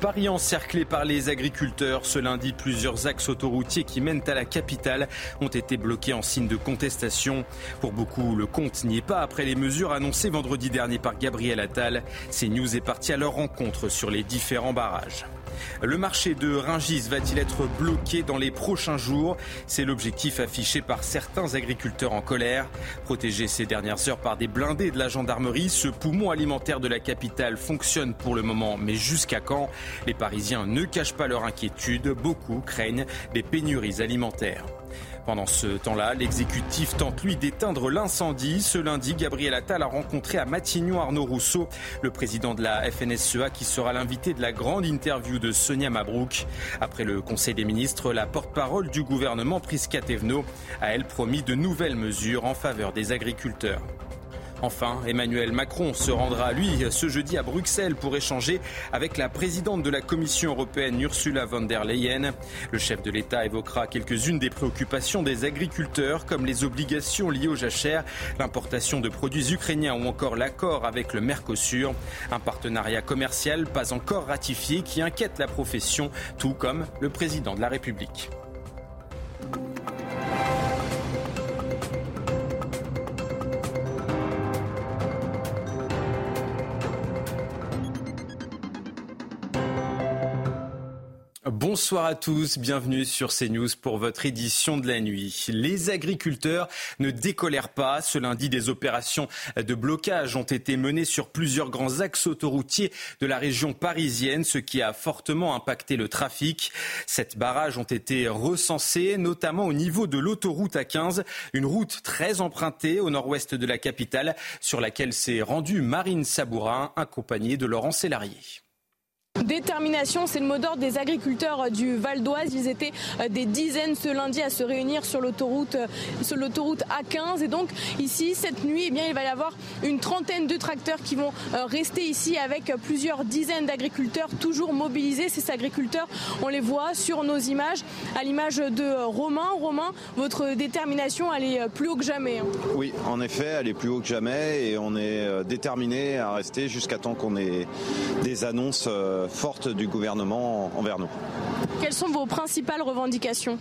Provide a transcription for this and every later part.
Paris encerclé par les agriculteurs. Ce lundi, plusieurs axes autoroutiers qui mènent à la capitale ont été bloqués en signe de contestation. Pour beaucoup, le compte n'y est pas après les mesures annoncées vendredi dernier par Gabriel Attal. CNews est parti à leur rencontre sur les différents barrages. Le marché de Ringis va-t-il être bloqué dans les prochains jours? C'est l'objectif affiché par certains agriculteurs en colère. Protégé ces dernières heures par des blindés de la gendarmerie, ce poumon alimentaire de la capitale fonctionne pour le moment, mais jusqu'à quand? Les Parisiens ne cachent pas leur inquiétude. Beaucoup craignent des pénuries alimentaires. Pendant ce temps-là, l'exécutif tente lui d'éteindre l'incendie. Ce lundi, Gabriel Attal a rencontré à Matignon Arnaud Rousseau, le président de la FNSEA, qui sera l'invité de la grande interview de Sonia Mabrouk. Après le Conseil des ministres, la porte-parole du gouvernement, Prisca Thévenot, a elle promis de nouvelles mesures en faveur des agriculteurs. Enfin, Emmanuel Macron se rendra, lui, ce jeudi à Bruxelles pour échanger avec la présidente de la Commission européenne, Ursula von der Leyen. Le chef de l'État évoquera quelques-unes des préoccupations des agriculteurs, comme les obligations liées aux jachères, l'importation de produits ukrainiens ou encore l'accord avec le Mercosur. Un partenariat commercial pas encore ratifié qui inquiète la profession, tout comme le président de la République. Bonsoir à tous, bienvenue sur CNews pour votre édition de la nuit. Les agriculteurs ne décolèrent pas. Ce lundi, des opérations de blocage ont été menées sur plusieurs grands axes autoroutiers de la région parisienne, ce qui a fortement impacté le trafic. Sept barrages ont été recensés, notamment au niveau de l'autoroute A15, une route très empruntée au nord-ouest de la capitale, sur laquelle s'est rendue Marine Sabourin, accompagnée de Laurent Sélarié. Détermination, c'est le mot d'ordre des agriculteurs du Val d'Oise. Ils étaient euh, des dizaines ce lundi à se réunir sur l'autoroute, euh, sur l'autoroute A15. Et donc ici, cette nuit, eh il va y avoir une trentaine de tracteurs qui vont euh, rester ici avec plusieurs dizaines d'agriculteurs toujours mobilisés. Ces agriculteurs, on les voit sur nos images, à l'image de Romain. Romain, votre détermination, elle est plus haut que jamais. Hein. Oui, en effet, elle est plus haut que jamais et on est déterminé à rester jusqu'à temps qu'on ait des annonces forte du gouvernement envers nous. Quelles sont vos principales revendications?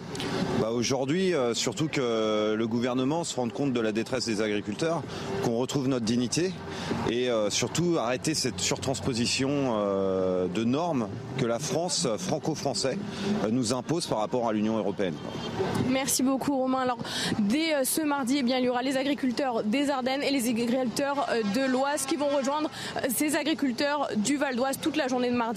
Bah Aujourd'hui, euh, surtout que le gouvernement se rende compte de la détresse des agriculteurs, qu'on retrouve notre dignité et euh, surtout arrêter cette surtransposition euh, de normes que la France, franco-français, nous impose par rapport à l'Union européenne. Merci beaucoup Romain. Alors dès ce mardi, eh bien, il y aura les agriculteurs des Ardennes et les agriculteurs de l'Oise qui vont rejoindre ces agriculteurs du Val d'Oise toute la journée de mardi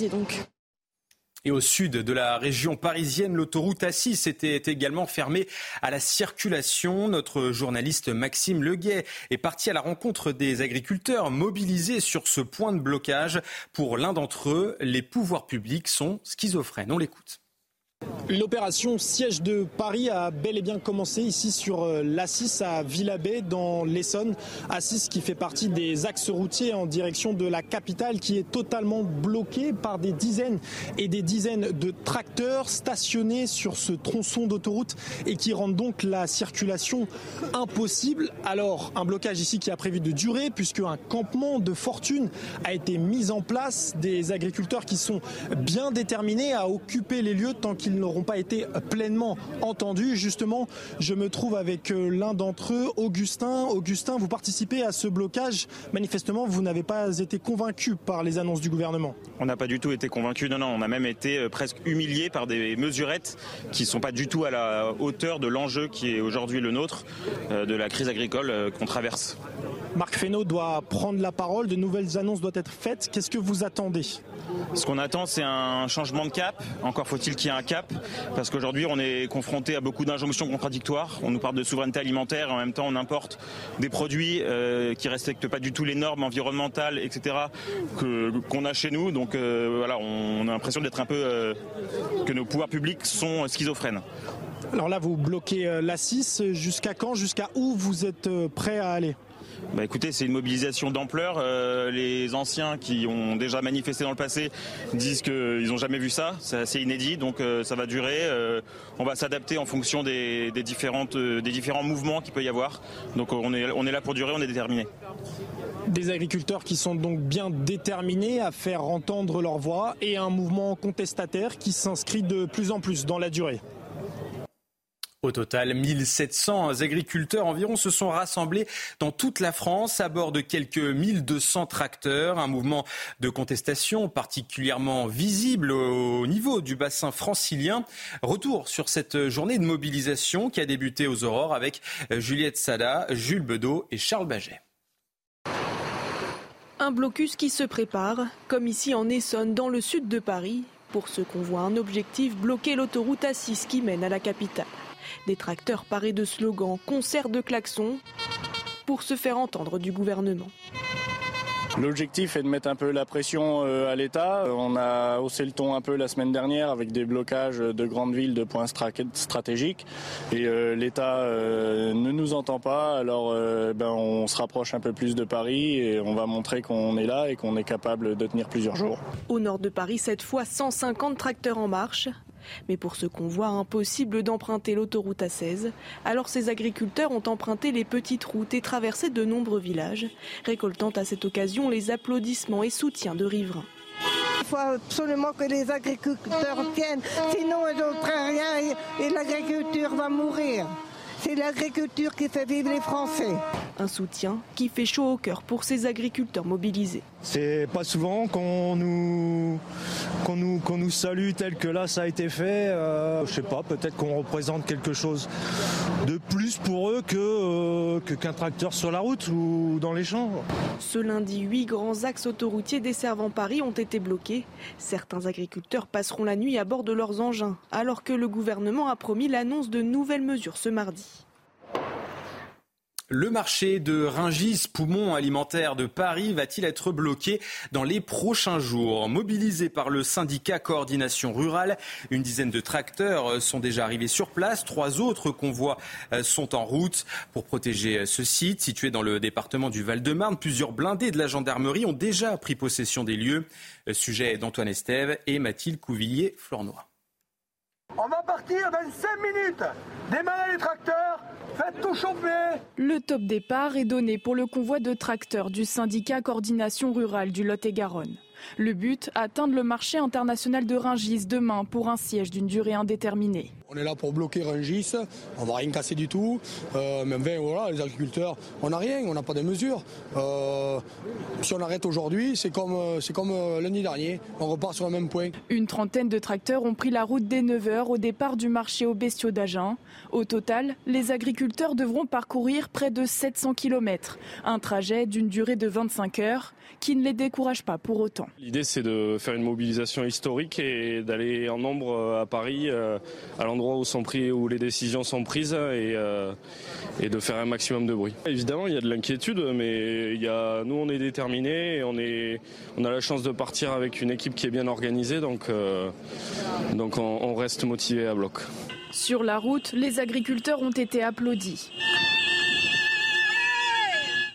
Et au sud de la région parisienne, l'autoroute A6 était également fermée à la circulation. Notre journaliste Maxime Leguet est parti à la rencontre des agriculteurs mobilisés sur ce point de blocage. Pour l'un d'entre eux, les pouvoirs publics sont schizophrènes. On l'écoute. L'opération siège de Paris a bel et bien commencé ici sur euh, l'A6 à Villabé dans l'Essonne. A6 qui fait partie des axes routiers en direction de la capitale qui est totalement bloquée par des dizaines et des dizaines de tracteurs stationnés sur ce tronçon d'autoroute et qui rendent donc la circulation impossible. Alors un blocage ici qui a prévu de durer puisque un campement de fortune a été mis en place. Des agriculteurs qui sont bien déterminés à occuper les lieux tant qu'ils n'auront pas été pleinement entendus. Justement, je me trouve avec euh, l'un d'entre eux, Augustin. Augustin, vous participez à ce blocage. Manifestement, vous n'avez pas été convaincu par les annonces du gouvernement. On n'a pas du tout été convaincu. Non, non, on a même été euh, presque humilié par des mesurettes qui ne sont pas du tout à la hauteur de l'enjeu qui est aujourd'hui le nôtre, euh, de la crise agricole qu'on traverse. Marc Fesneau doit prendre la parole, de nouvelles annonces doivent être faites. Qu'est-ce que vous attendez? Ce qu'on attend, c'est un changement de cap. Encore faut-il qu'il y ait un cap, parce qu'aujourd'hui, on est confronté à beaucoup d'injonctions contradictoires. On nous parle de souveraineté alimentaire, et en même temps, on importe des produits euh, qui respectent pas du tout les normes environnementales, etc., qu'on a chez nous. Donc euh, voilà, on a l'impression d'être un peu euh, que nos pouvoirs publics sont schizophrènes. Alors là, vous bloquez euh, la 6. Jusqu'à quand Jusqu'à où vous êtes prêt à aller? Bah écoutez, c'est une mobilisation d'ampleur. Euh, les anciens qui ont déjà manifesté dans le passé disent qu'ils n'ont jamais vu ça. C'est assez inédit, donc ça va durer. on va s'adapter en fonction des, différents mouvements qu'il peut y avoir. Donc on est, on est là pour durer, on est déterminé. Des agriculteurs qui sont donc bien déterminés à faire entendre leur voix et un mouvement contestataire qui s'inscrit de plus en plus dans la durée. Au total, 1700 agriculteurs environ se sont rassemblés dans toute la France à bord de quelques 1200 tracteurs. Un mouvement de contestation particulièrement visible au niveau du bassin francilien. Retour sur cette journée de mobilisation qui a débuté aux aurores avec Juliette Sada, Jules Bedeau et Charles Baget. Un blocus qui se prépare, comme ici en Essonne, dans le sud de Paris. Pour ce convoi, un objectif, bloquer l'autoroute A6 qui mène à la capitale. Des tracteurs parés de slogans, concerts de klaxons pour se faire entendre du gouvernement. L'objectif est de mettre un peu la pression euh, à l'État. On a haussé le ton un peu la semaine dernière avec des blocages de grandes villes de points stratégiques. Et euh, l'État euh, ne nous entend pas. Alors ben, on se rapproche un peu plus de Paris et on va montrer qu'on est là et qu'on est capable de tenir plusieurs jours. Au nord de Paris, cette fois 150 tracteurs en marche. Mais pour ce convoi, impossible d'emprunter l'autoroute A16. Alors ces agriculteurs ont emprunté les petites routes et traversé de nombreux villages, récoltant à cette occasion les applaudissements et soutiens de riverains. Il faut absolument que les agriculteurs viennent, sinon ils n'ont rien et l'agriculture va mourir. C'est l'agriculture qui fait vivre les Français. Un soutien qui fait chaud au cœur pour ces agriculteurs mobilisés. C'est pas souvent qu'on nous, qu'on nous, salue tel que là ça a été fait. Euh, je sais pas, peut-être qu'on représente quelque chose de plus pour eux que, euh, qu'un tracteur sur la route ou dans les champs. Ce lundi, huit grands axes autoroutiers desservant Paris ont été bloqués. Certains agriculteurs passeront la nuit à bord de leurs engins, alors que le gouvernement a promis l'annonce de nouvelles mesures ce mardi. Le marché de Ringis, poumon alimentaire de Paris, va-t-il être bloqué dans les prochains jours? Mobilisé par le syndicat Coordination Rurale, une dizaine de tracteurs sont déjà arrivés sur place. Trois autres convois euh, sont en route pour protéger euh, ce site situé dans le département du Val-de-Marne. Plusieurs blindés de la gendarmerie ont déjà pris possession des lieux. Euh, sujet d'Antoine Estève et Mathilde Couvillier-Flornois. On va partir dans 5 minutes. Démarrez les tracteurs, faites tout chauffer. Le top départ est donné pour le convoi de tracteurs du syndicat Coordination Rurale du Lot-et-Garonne. Le but, atteindre le marché international de Ringis demain pour un siège d'une durée indéterminée. On est là pour bloquer Ringis, on va rien casser du tout. Euh, même voilà, les agriculteurs, on n'a rien, on n'a pas de mesures. Euh, si on arrête aujourd'hui, c'est comme, euh, c'est comme lundi dernier, on repart sur le même point. Une trentaine de tracteurs ont pris la route dès 9h au départ du marché aux bestiaux d'Agen. Au total, les agriculteurs devront parcourir près de 700 km, un trajet d'une durée de 25 heures qui ne les décourage pas pour autant. L'idée c'est de faire une mobilisation historique et d'aller en nombre à Paris, à l'endroit où, les décisions sont prises et, euh, et, de faire un maximum de bruit. Évidemment, il y a de l'inquiétude, mais y a, nous, on est déterminés et on, a la chance de partir avec une équipe qui est bien organisée, donc, euh, on, reste motivé à bloc. Sur la route, les agriculteurs ont été applaudis.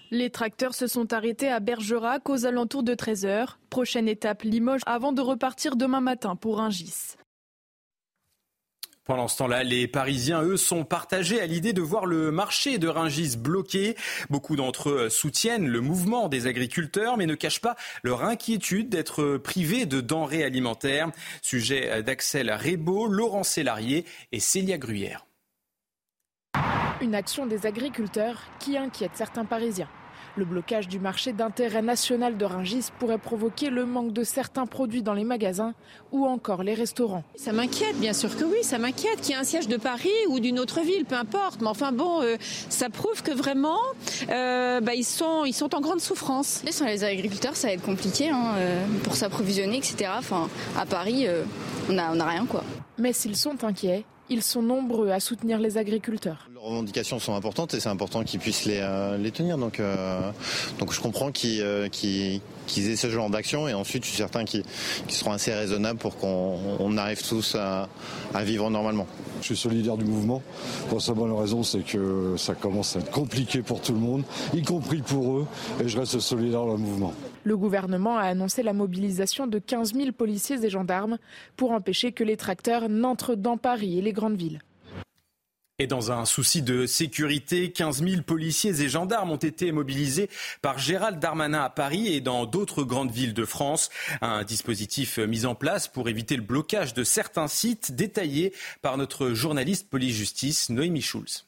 Les tracteurs se sont arrêtés à Bergerac aux alentours de 13h. Prochaine étape Limoges avant de repartir demain matin pour un gis. Pendant ce temps-là, les Parisiens, eux, sont partagés à l'idée de voir le marché de Ringis bloqué. Beaucoup d'entre eux soutiennent le mouvement des agriculteurs, mais ne cachent pas leur inquiétude d'être privés de denrées alimentaires. Sujet d'Axel Rebaud, Laurent Sélarié et Célia Gruyère. Une action des agriculteurs qui inquiète certains Parisiens. Le blocage du marché d'intérêt national de Rungis pourrait provoquer le manque de certains produits dans les magasins ou encore les restaurants. Ça m'inquiète, bien sûr que oui, ça m'inquiète qu'il y ait un siège de Paris ou d'une autre ville, peu importe. Mais enfin bon, euh, ça prouve que vraiment, euh, bah, ils, sont, ils sont en grande souffrance. Sur les agriculteurs, ça va être compliqué hein, euh, pour s'approvisionner, etc. Enfin, à Paris, on n'a on a rien quoi. Mais s'ils sont inquiets, ils sont nombreux à soutenir les agriculteurs. Les revendications sont importantes et c'est important qu'ils puissent les, euh, les tenir. Donc, euh, donc je comprends qu'ils euh, qu'ils aient ce genre d'action et ensuite je suis certain qu'ils seront assez raisonnables pour qu'on arrive tous à, à, vivre normalement. Je suis solidaire du mouvement. Pour sa bonne raison, c'est que ça commence à être compliqué pour tout le monde, y compris pour eux, et je reste solidaire dans le mouvement. Le gouvernement a annoncé la mobilisation de 15 000 policiers et gendarmes pour empêcher que les tracteurs n'entrent dans Paris et les grandes villes. Et dans un souci de sécurité, 15 000 policiers et gendarmes ont été mobilisés par Gérald Darmanin à Paris et dans d'autres grandes villes de France. Un dispositif mis en place pour éviter le blocage de certains sites détaillé par notre journaliste police-justice Noémie Schulz.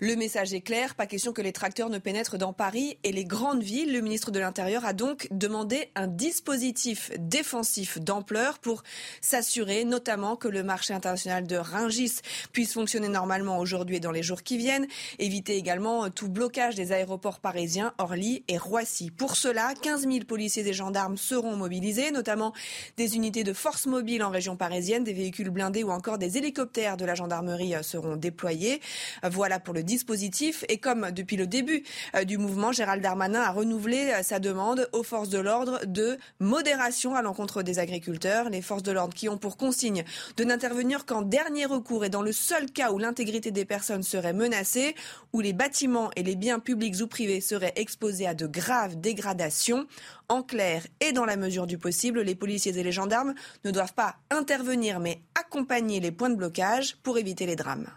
Le message est clair, pas question que les tracteurs ne pénètrent dans Paris et les grandes villes. Le ministre de l'Intérieur a donc demandé un dispositif défensif d'ampleur pour s'assurer notamment que le marché international de Ringis puisse fonctionner normalement aujourd'hui et dans les jours qui viennent. Éviter également tout blocage des aéroports parisiens, Orly et Roissy. Pour cela, 15 000 policiers et gendarmes seront mobilisés, notamment des unités de force mobile en région parisienne, des véhicules blindés ou encore des hélicoptères de la gendarmerie seront déployés. Voilà pour le dispositif. Et comme depuis le début euh, du mouvement, Gérald Darmanin a renouvelé euh, sa demande aux forces de l'ordre de modération à l'encontre des agriculteurs. Les forces de l'ordre qui ont pour consigne de n'intervenir qu'en dernier recours et dans le seul cas où l'intégrité des personnes serait menacée, où les bâtiments et les biens publics ou privés seraient exposés à de graves dégradations. En clair et dans la mesure du possible, les policiers et les gendarmes ne doivent pas intervenir mais accompagner les points de blocage pour éviter les drames.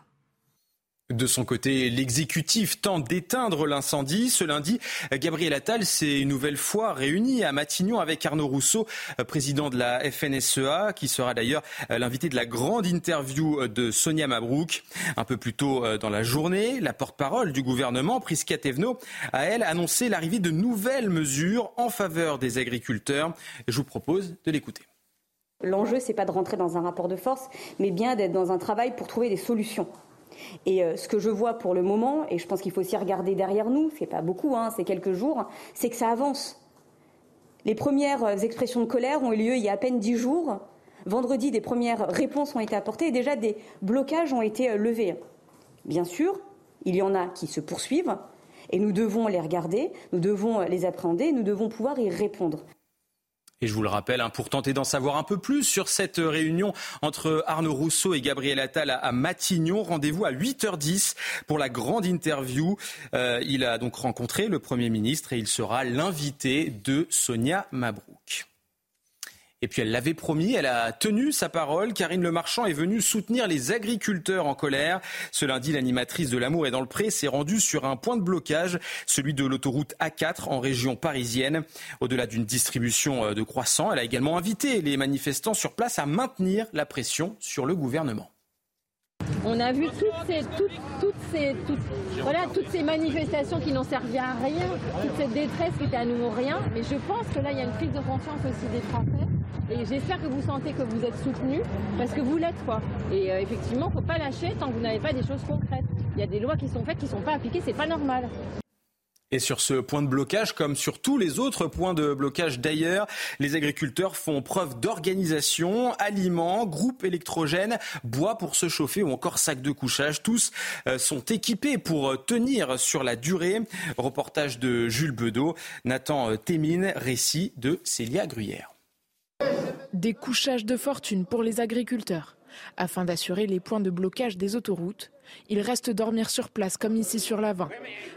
De son côté, l'exécutif tente d'éteindre l'incendie. Ce lundi, Gabriel Attal s'est une nouvelle fois réuni à Matignon avec Arnaud Rousseau, président de la FNSEA, qui sera d'ailleurs l'invité de la grande interview de Sonia Mabrouk. Un peu plus tôt dans la journée, la porte-parole du gouvernement, Prisca Thévenot, a elle annoncé l'arrivée de nouvelles mesures en faveur des agriculteurs. Je vous propose de l'écouter. L'enjeu, c'est pas de rentrer dans un rapport de force, mais bien d'être dans un travail pour trouver des solutions. Et euh, ce que je vois pour le moment, et je pense qu'il faut aussi regarder derrière nous, c'est pas beaucoup, hein, c'est quelques jours, c'est que ça avance. Les premières euh, expressions de colère ont eu lieu il y a à peine dix jours. Vendredi, des premières réponses ont été apportées et déjà des blocages ont été euh, levés. Bien sûr, il y en a qui se poursuivent et nous devons les regarder, nous devons les appréhender, nous devons pouvoir y répondre. Et je vous le rappelle, hein, pour tenter d'en savoir un peu plus sur cette réunion entre Arnaud Rousseau et Gabriel Attal à, Matignon, rendez-vous à 8h10 pour la grande interview. Euh, il a donc rencontré le Premier ministre et il sera l'invité de Sonia Mabrouk. Et puis elle l'avait promis, elle a tenu sa parole. Karine Le Marchand est venue soutenir les agriculteurs en colère. Ce lundi, l'animatrice de L'amour est dans le pré s'est rendue sur un point de blocage, celui de l'autoroute A4 en région parisienne. Au-delà d'une distribution euh, de croissants, elle a également invité les manifestants sur place à maintenir la pression sur le gouvernement. On a vu toutes ces, toutes, ces, voilà, toutes ces manifestations qui n'ont servi à rien, toute cette détresse qui était à nouveau rien. Mais je pense que là, il y a une prise de conscience aussi des Français. Et j'espère que vous sentez que vous êtes soutenus, parce que vous l'êtes, quoi. Et euh, effectivement, il ne faut pas lâcher tant que vous n'avez pas des choses concrètes. Il y a des lois qui sont faites qui ne sont pas appliquées, c'est pas normal. Et sur ce point de blocage, comme sur tous les autres points de blocage d'ailleurs, les agriculteurs font preuve d'organisation, aliments, groupes électrogènes, bois pour se chauffer ou encore sacs de couchage. Tous euh, sont équipés pour tenir sur la durée. Reportage de Jules Bedeau, Nathan Témine, récit de Célia Gruyère. Des couchages de fortune pour les agriculteurs. Afin d'assurer les points de blocage des autoroutes, ils restent dormir sur place comme ici sur l'avant.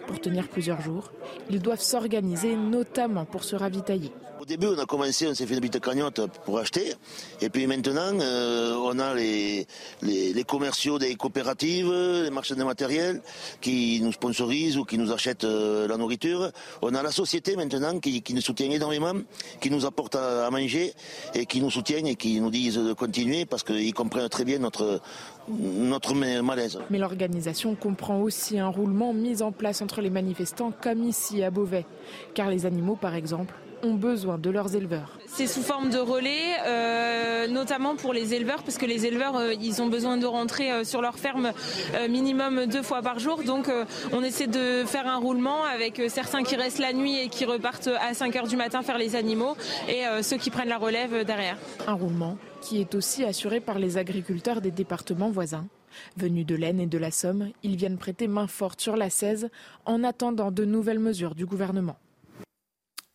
Pour tenir plusieurs jours, ils doivent s'organiser notamment pour se ravitailler. Au début, on a commencé, on s'est fait une petite cagnotte pour acheter. Et puis maintenant, euh, on a les, les, commerciaux des coopératives, les marchands de matériel qui nous sponsorisent ou qui nous achètent euh, la nourriture. On a la société maintenant qui, nous soutient énormément, qui nous apporte à, manger et qui nous soutiennent et qui nous disent de continuer parce qu'ils comprennent très bien notre, notre malaise. Mais l'organisation comprend aussi un roulement mis en place entre les manifestants comme ici à Beauvais, car les animaux par exemple ont besoin de leurs éleveurs. C'est sous forme de relais, euh, notamment pour les éleveurs, parce que les éleveurs, euh, ils ont besoin de rentrer euh, sur leur ferme minimum deux fois par jour. Donc on essaie de faire un roulement avec certains qui restent la nuit et qui repartent à 5 heures du matin faire les animaux, et ceux qui prennent la relève derrière. Un roulement qui est aussi assuré par les agriculteurs des départements voisins. Venus de l'Aisne et de la Somme, ils viennent prêter main forte sur la 16 en attendant de nouvelles mesures du gouvernement.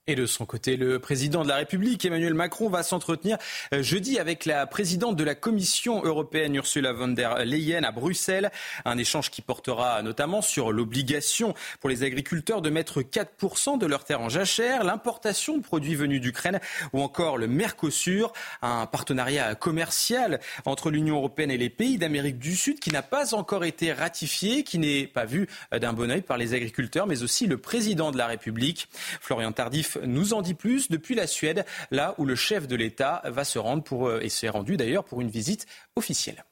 Et de son côté, le président de la République, Emmanuel Macron, va s'entretenir euh, jeudi avec la présidente de la Commission européenne, Ursula von der Leyen, à Bruxelles. Un échange qui portera notamment sur l'obligation pour les agriculteurs de mettre 4% de leurs terres en jachère, l'importation de produits venus d'Ukraine ou encore le Mercosur, un partenariat commercial entre l'Union européenne et les pays d'Amérique du Sud qui n'a pas encore été ratifié, qui n'est pas vu d'un bon oeil par les agriculteurs, mais aussi le président de la République. Florian Tardif nous en dit plus depuis la Suède, là où le chef de l'État va se rendre pour, euh, et s'est rendu d'ailleurs pour une visite officielle.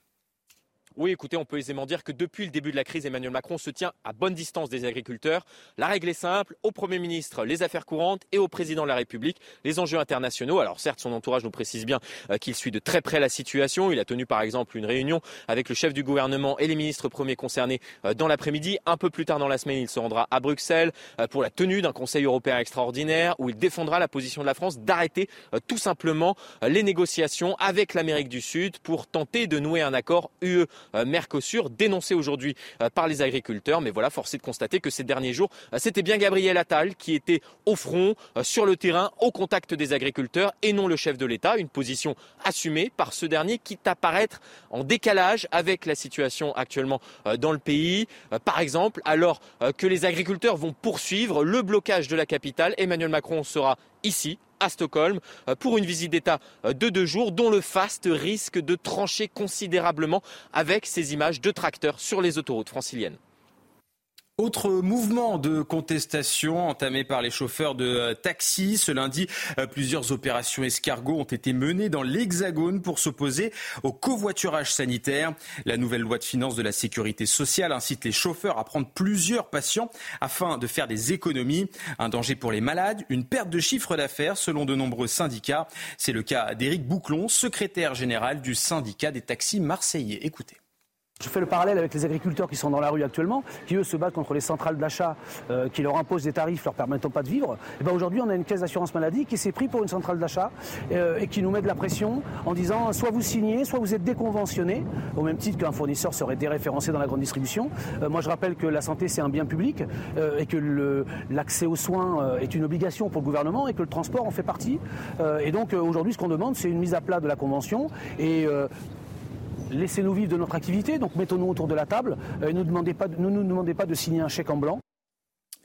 Oui, écoutez, on peut aisément dire que depuis le début de la crise, Emmanuel Macron se tient à bonne distance des agriculteurs. La règle est simple, au Premier ministre, les affaires courantes et au Président de la République, les enjeux internationaux. Alors certes, son entourage nous précise bien euh, qu'il suit de très près la situation. Il a tenu par exemple une réunion avec le chef du gouvernement et les ministres premiers concernés euh, dans l'après-midi. Un peu plus tard dans la semaine, il se rendra à Bruxelles euh, pour la tenue d'un Conseil européen extraordinaire où il défendra la position de la France d'arrêter tout simplement les négociations avec l'Amérique du Sud pour tenter de nouer un accord UE Mercosur, dénoncé aujourd'hui euh, par les agriculteurs. Mais voilà, force est de constater que ces derniers jours, euh, c'était bien Gabriel Attal qui était au front, sur le terrain, au contact des agriculteurs et non le chef de l'État. Une position assumée par ce dernier qui apparaître en décalage avec la situation actuellement dans le pays. Par exemple, alors que les agriculteurs vont poursuivre le blocage de la capitale, Emmanuel Macron sera ici à Stockholm euh, pour une visite d'État euh, de deux jours dont le faste risque de trancher considérablement avec ces images de tracteurs sur les autoroutes franciliennes. Autre mouvement de contestation entamé par les chauffeurs de euh, taxi. Ce lundi, euh, plusieurs opérations escargots ont été menées dans l'Hexagone pour s'opposer au covoiturage sanitaire. La nouvelle loi de finances de la sécurité sociale incite les chauffeurs à prendre plusieurs patients afin de faire des économies. Un danger pour les malades, une perte de chiffre d'affaires selon de nombreux syndicats. C'est le cas d'Éric Bouclon, secrétaire général du syndicat des taxis marseillais. Écoutez. Je fais le parallèle avec les agriculteurs qui sont dans la rue actuellement, qui eux se battent contre les centrales d'achat euh, qui leur imposent des tarifs leur permettant pas de vivre. Et eh ben aujourd'hui, on a une caisse d'assurance maladie qui s'est pris pour une centrale d'achat euh, et qui nous met de la pression en disant soit vous signez, soit vous êtes déconventionné, au même titre qu'un fournisseur serait déréférencé dans la grande distribution. Euh, moi, je rappelle que la santé c'est un bien public et que l'accès aux soins est une obligation pour le gouvernement et que le transport en fait partie. et donc aujourd'hui, ce qu'on demande, c'est une mise à plat de la convention et laissez-nous vivre de notre activité, donc mettons-nous autour de la table et euh, ne, nous demandez pas de signer un chèque en blanc.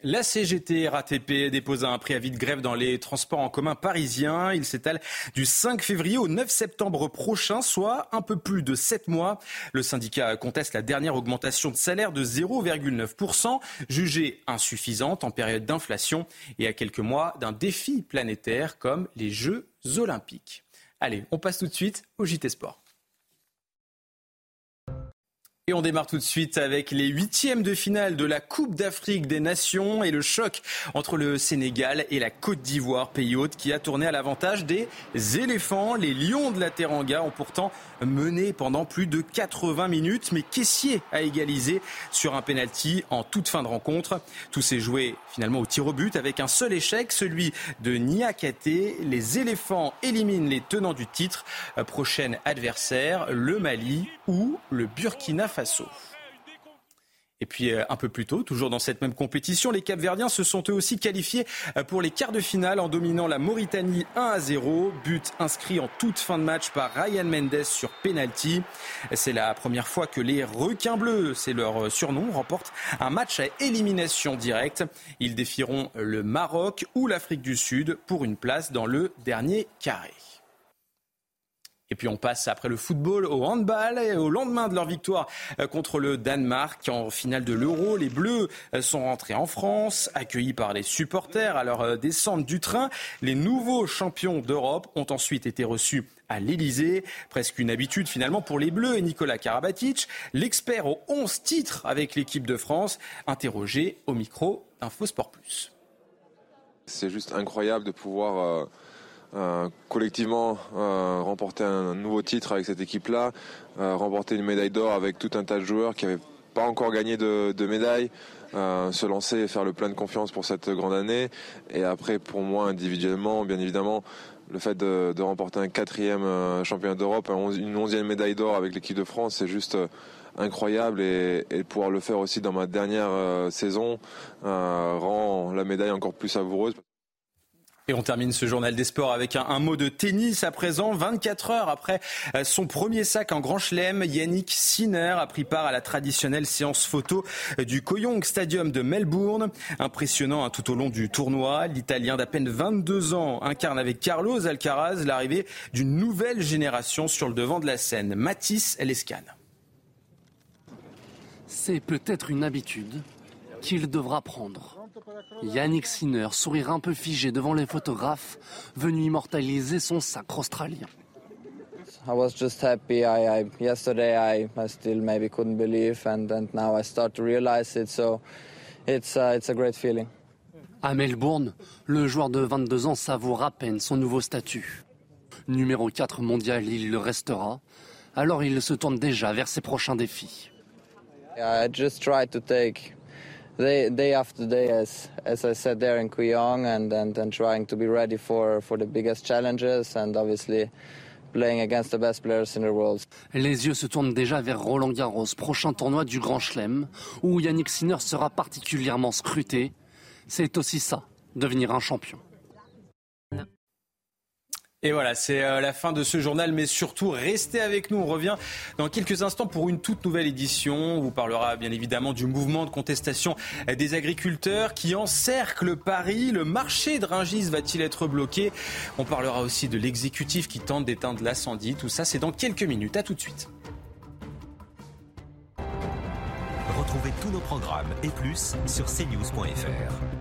La CGT RATP dépose un préavis de grève dans les transports en commun parisiens. Il s'étale du 5 février au 9 septembre prochain, soit un peu plus de 7 mois. Le syndicat conteste la dernière augmentation de salaire de 0,9%, jugée insuffisante en période d'inflation et à quelques mois d'un défi planétaire comme les Jeux olympiques. Allez, on passe tout de suite au JT Sport. Et on démarre tout de suite avec les huitièmes de finale de la Coupe d'Afrique des Nations et le choc entre le Sénégal et la Côte d'Ivoire, pays hôte qui a tourné à l'avantage des éléphants. Les Lions de la Teranga ont pourtant mené pendant plus de 80 minutes, mais Caissier a égalisé sur un penalty en toute fin de rencontre. Tout s'est joué finalement au tir au but avec un seul échec, celui de Niakate. Les éléphants éliminent les tenants du titre. Prochain adversaire, le Mali ou le Burkina Faso. Et puis euh, un peu plus tôt, toujours dans cette même compétition, les Capverdiens se sont eux aussi qualifiés euh, pour les quarts de finale en dominant la Mauritanie 1 à 0. But inscrit en toute fin de match par Ryan Mendes sur penalty. C'est la première fois que les requins bleus, c'est leur euh, surnom, remportent un match à élimination directe. Ils défieront le Maroc ou l'Afrique du Sud pour une place dans le dernier carré. Et puis on passe après le football au handball et au lendemain de leur victoire euh, contre le Danemark en finale de l'Euro. Les Bleus euh, sont rentrés en France, accueillis par les supporters à leur euh, descente du train. Les nouveaux champions d'Europe ont ensuite été reçus à l'Elysée. Presque une habitude finalement pour les Bleus et Nicolas Karabatic, l'expert aux 11 titres avec l'équipe de France, interrogé au micro d'Info Sport Plus. C'est juste incroyable de pouvoir... collectivement euh, remporter un nouveau titre avec cette équipe-là, euh, remporter une médaille d'or avec tout un tas de joueurs qui n'avaient pas encore gagné de, de médaille, se lancer et faire le plein de confiance pour cette grande année. Et après, pour moi individuellement, bien évidemment, le fait de, de remporter un quatrième championnat d'Europe, une onzième médaille d'or avec l'équipe de France, c'est juste incroyable et, et, pouvoir le faire aussi dans ma dernière saison rend la médaille encore plus savoureuse. Et on termine ce journal des sports avec un, mot de tennis à présent. 24 heures après euh, son premier sac en Grand Chelem, Yannick Sinner a pris part à la traditionnelle séance photo du Koyong Stadium de Melbourne. Impressionnant hein, tout au long du tournoi, l'Italien d'à peine 22 ans incarne avec Carlos Alcaraz l'arrivée d'une nouvelle génération sur le devant de la scène. Matisse Lescan. C'est peut-être une habitude qu'il devra prendre. Yannick Sinner, sourire un peu figé devant les photographes, venu immortaliser son sacre australien. I was just happy. I, I yesterday I, I still maybe couldn't believe, and, and now I start to realize it. So it's uh, it's a great feeling. À Melbourne, le joueur de 22 ans savoure à peine son nouveau statut. Numéro 4 mondial, il le restera. Alors il se tourne déjà vers ses prochains défis. I just try to take day, day after day, as, as I said there in Kuyong, and, and, and trying to be ready for, for the biggest challenges and obviously playing against the best players in the world. Les yeux se tournent déjà vers Roland Garros, prochain tournoi du Grand Chelem, où Yannick Sinner sera particulièrement scruté. C'est aussi ça, devenir un champion. Et voilà, c'est euh, la fin de ce journal, mais surtout restez avec nous. On revient dans quelques instants pour une toute nouvelle édition. On vous parlera bien évidemment du mouvement de contestation des agriculteurs qui encerclent Paris. Le marché de Ringis va-t-il être bloqué? On parlera aussi de l'exécutif qui tente d'éteindre l'incendie. Tout ça, c'est dans quelques minutes. À tout de suite. Retrouvez tous nos programmes et plus sur cnews.fr.